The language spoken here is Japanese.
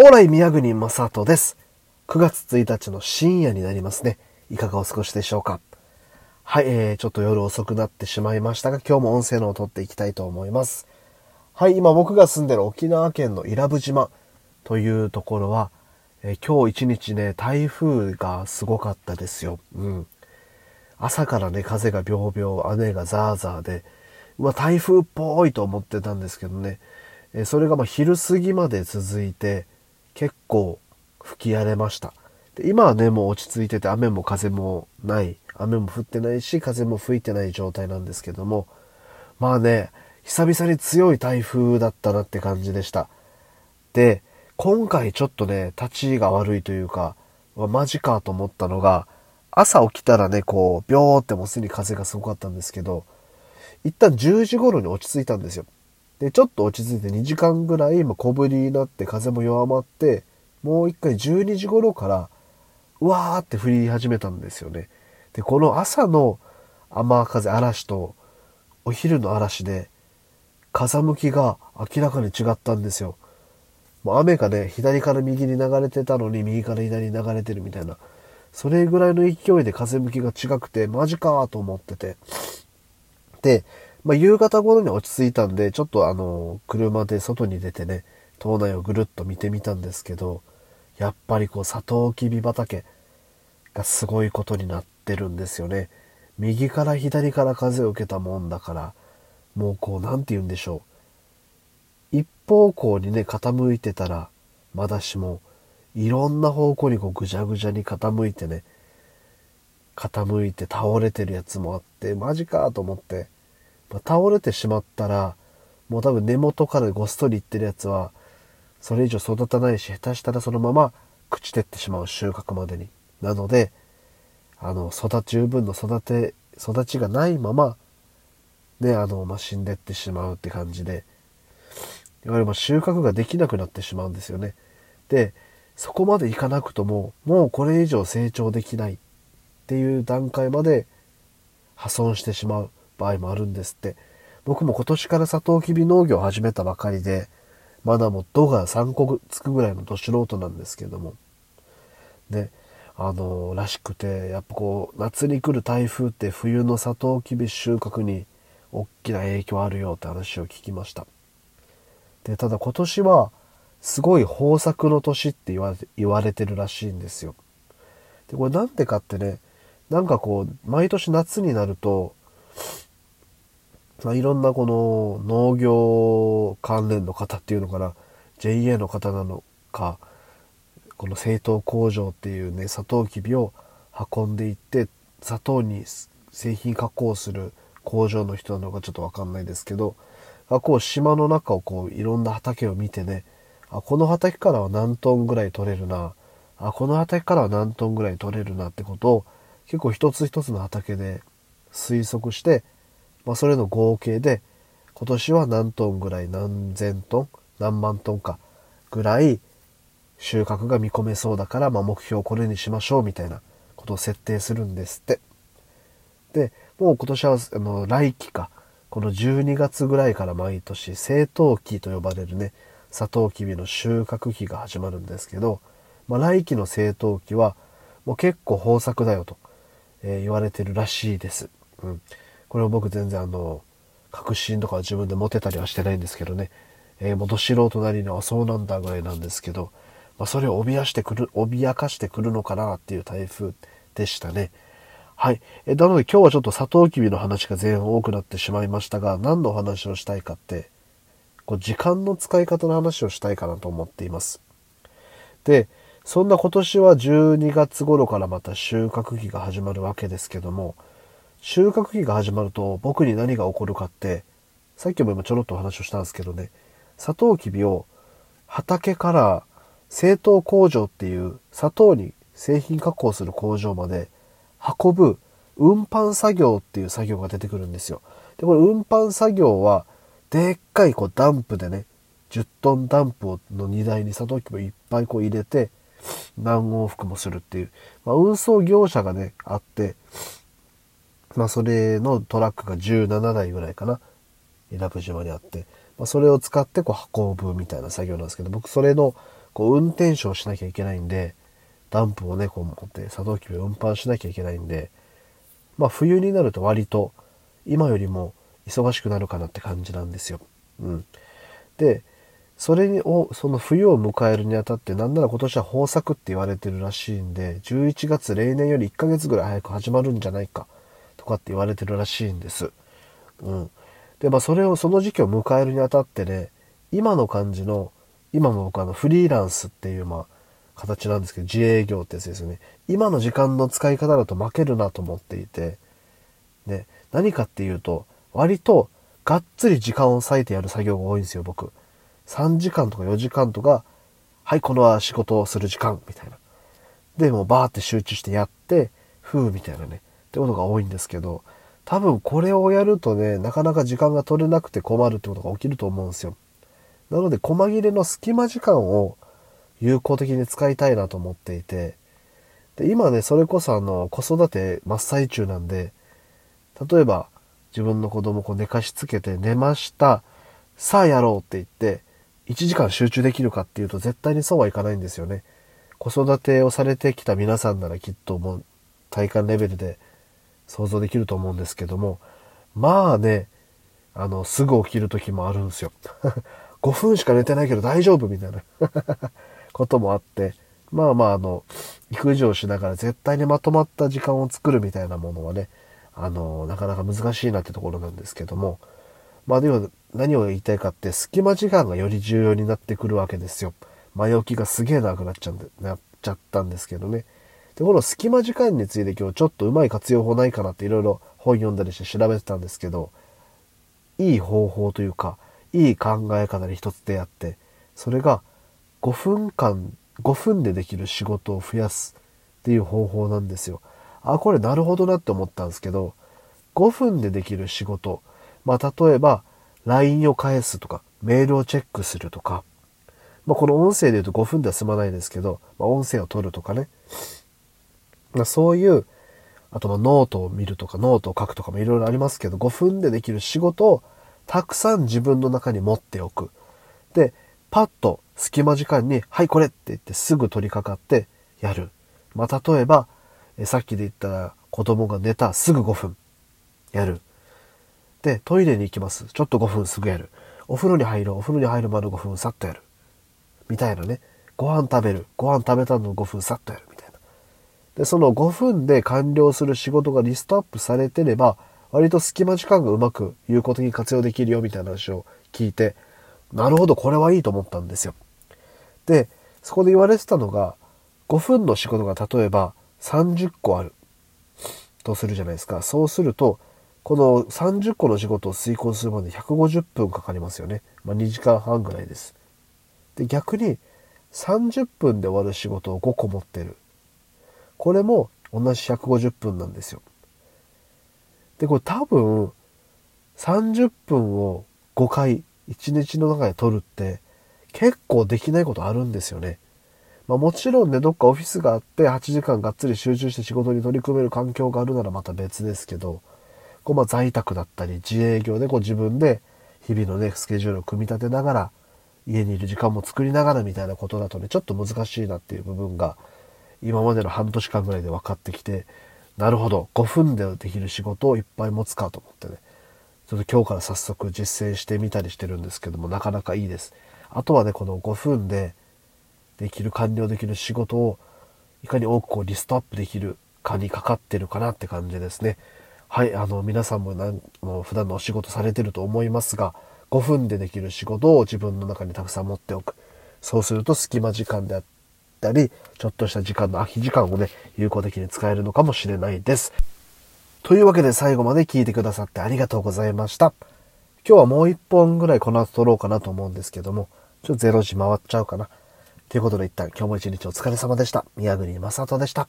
オーライ宮国正人です。9月1日の深夜になりますね。いかがお過ごしでしょうか？はい、えー、ちょっと夜遅くなってしまいましたが、今日も音声のを撮っていきたいと思います。はい、今僕が住んでる沖縄県の伊良部島というところは、えー今日一日ね、台風がすごかったですよ。うん。朝からね、風がビョービョー、雨がザーザーで、うわ、台風っぽいと思ってたんですけどね、えそれがまあ昼過ぎまで続いて、結構吹き荒れました。で今はね、もう落ち着いてて、雨も風もない、雨も降ってないし、風も吹いてない状態なんですけども、まあね、久々に強い台風だったなって感じでした。で、今回ちょっとね、立ちが悪いというか、マジかと思ったのが、朝起きたらね、こう、ビョーってもうすでに風がすごかったんですけど、一旦10時頃に落ち着いたんですよ。で、ちょっと落ち着いて2時間ぐらい、ま小降りになって風も弱まって、もう一回12時頃から、うわーって降り始めたんですよね。で、この朝の雨風、嵐と、お昼の嵐で、風向きが明らかに違ったんですよ。もう雨がね、左から右に流れてたのに、右から左に流れてるみたいな。それぐらいの勢いで風向きが違くて、マジかーと思ってて。で、まあ、夕方頃に落ち着いたんで、ちょっとあの、車で外に出てね、島内をぐるっと見てみたんですけど、やっぱりこう、サトウキビ畑がすごいことになってるんですよね。右から左から風を受けたもんだから、もうこう、なんて言うんでしょう。一方向にね、傾いてたら、まだしも、いろんな方向にこう、ぐじゃぐじゃに傾いてね、傾いて倒れてるやつもあって、マジかと思って、まあ倒れてしまったら、もう多分根元からごっそりいってるやつは、それ以上育たないし、下手したらそのまま朽ちてってしまう収穫までに。なので、あの、育ち十分の育て、育ちがないまま、ね、あの、まあ、死んでってしまうって感じで、いわゆるま収穫ができなくなってしまうんですよね。で、そこまでいかなくとも、もうこれ以上成長できないっていう段階まで破損してしまう場合もあるんですって。僕も今年からサトウキビ農業を始めたばかりで、まだもう度が3個つくぐらいのど素人なんですけども、ね、あのらしくて、やっぱこう、夏に来る台風って冬のサトウキビ収穫に大きな影響あるよって話を聞きました。で、ただ今年は、すごい豊作の年って言われ言われてるらしいんですよ。で、これなんでかってね、なんかこう、毎年夏になると、まあ、いろんなこの農業関連の方っていうのかな、JA の方なのか、この製糖工場っていうね、サトウキビを運んでいって、砂糖に製品加工する工場の人なのかちょっとわかんないですけど、がこう島の中をこういろんな畑を見てね、あ、この畑からは何トンぐらい取れるな、あ、この畑からは何トンぐらい取れるなってことを結構一つ一つの畑で推測して、まあ、それの合計で今年は何トンぐらい何千トン何万トンかぐらい収穫が見込めそうだから、まあ、目標をこれにしましょうみたいなことを設定するんですって。で、もう今年はあの来期か、この12月ぐらいから毎年青糖期と呼ばれるね、サトウキビの収穫期が始まるんですけど、まあ、来期の青糖期はもう結構豊作だよと、えー言われてるらしいです。うん。これを僕全然あの、確信とか自分で持てたりはしてないんですけどね。えー、もうど素人なりにはそうなんだぐらいなんですけど、まあ、それを脅してくる、脅かしてくるのかなっていう台風でしたね。はい。えなので今日はちょっとサトウキビの話が前半多くなってしまいましたが、何のお話をしたいかって、こう時間の使い方の話をしたいかなと思っています。で、そんな今年は12月頃からまた収穫期が始まるわけですけども、収穫期が始まると僕に何が起こるかって、さっきも今ちょろっとお話をしたんですけどね、サトウキビを畑から製糖工場っていう砂糖に製品加工する工場まで運ぶ運搬作業っていう作業が出てくるんですよ。で、これ運搬作業はでっかいこうダンプでね、10トンダンプの荷台にサトウキビをいっぱいこう入れて何往復もするっていう、まあ、運送業者がね、あって、まあ、それのトラックが17台ぐらいかな。伊良部島にあって、まあ、それを使ってこう運ぶみたいな作業なんですけど、僕それのこう運転手をしなきゃいけないんで、ダンプをね、こう持ってサトウキビを運搬しなきゃいけないんで、まあ冬になると割と今よりも忙しくなるかなって感じなんですよ。うん。で、それを、その冬を迎えるにあたって、なんなら今年は豊作って言われてるらしいんで、11月例年より1ヶ月ぐらい早く始まるんじゃないか、かって言われてるらしいんです。うん。で、まあそれを、その時期を迎えるにあたってね、今の感じの、今も僕あのフリーランスっていう、まあ、形なんですけど、自営業ってやつですよね。今の時間の使い方だと負けるなと思っていて、ね、何かっていうと、割とがっつり時間を割いてやる作業が多いんですよ、僕。3時間とか4時間とか、はい、この仕事をする時間、みたいな。で、もバーって集中してやって、ふうみたいなね、ってことが多いんですけど、多分これをやるとね、なかなか時間が取れなくて困るってことが起きると思うんですよ。なので、細切れの隙間時間を有効的に使いたいなと思っていて、で、今ね、それこそあの、子育て真っ最中なんで、例えば、自分の子供を寝かしつけて寝ました。さあやろうって言って、1時間集中できるかっていうと絶対にそうはいかないんですよね。子育てをされてきた皆さんならきっともう体感レベルで想像できると思うんですけども、まあね、あの、すぐ起きる時もあるんですよ。5分しか寝てないけど大丈夫みたいな こともあって、まあまああの、育児をしながら絶対にまとまった時間を作るみたいなものはね、あの、なかなか難しいなってところなんですけども、まあでも何を言いたいかって隙間時間がより重要になってくるわけですよ。前置きがすげえ長くなっちゃうんで、なっちゃったんですけどね。で、この隙間時間について今日ちょっとうまい活用法ないかなっていろいろ本読んだりして調べてたんですけど、いい方法というか、いい考え方に一つ出会って、それが5分間、5分でできる仕事を増やすっていう方法なんですよ。あ、これなるほどなって思ったんですけど、5分でできる仕事。まあ、例えば、LINE を返すとか、メールをチェックするとか、まあ、この音声で言うと5分では済まないですけど、まあ、音声を取るとかね。ま、そういう、あとまノートを見るとか、ノートを書くとかもいろいろありますけど、5分でできる仕事をたくさん自分の中に持っておく。で、パッと隙間時間に、はい、これって言ってすぐ取り掛かってやる。まあ、例えば、えさっきで言った子供が寝たすぐ5分やる。で、トイレに行きます。ちょっと5分すぐやる。お風呂に入る。お風呂に入るまで5分さっとやる。みたいなね。ご飯食べる。ご飯食べたの5分さっとやる。で、その5分で完了する仕事がリストアップされてれば、割と隙間時間がうまく有効的に活用できるよみたいな話を聞いて、なるほど、これはいいと思ったんですよ。で、そこで言われてたのが、5分の仕事が例えば30個あるとするじゃないですか。そうすると、この30個の仕事を遂行するまで150分かかりますよね。まあ、2時間半ぐらいです。で、逆に30分で終わる仕事を5個持ってる。これも同じ150分なんですよ。で、これ多分30分を5回1日の中で取るって結構できないことあるんですよね。まあもちろんね、どっかオフィスがあって8時間がっつり集中して仕事に取り組める環境があるならまた別ですけど、こうまあ在宅だったり自営業でこう自分で日々のね、スケジュールを組み立てながら、家にいる時間も作りながらみたいなことだとね、ちょっと難しいなっていう部分が、今までの半年間ぐらいで分かってきて、なるほど、5分でできる仕事をいっぱい持つかと思ってね、ちょっと今日から早速実践してみたりしてるんですけども、なかなかいいです。あとはね、この5分でできる、完了できる仕事を、いかに多くこうリストアップできるかにかかってるかなって感じですね。はい、あの、皆さんもなんも普段のお仕事されてると思いますが、5分でできる仕事を自分の中にたくさん持っておく。そうすると隙間時間であったり、ちょっとした時間の空き時間をね、有効的に使えるのかもしれないです。というわけで最後まで聞いてくださってありがとうございました。今日はもう一本ぐらいこの後撮ろうかなと思うんですけども、ちょっと0時回っちゃうかな。ということで一旦今日も一日お疲れ様でした。宮国正人でした。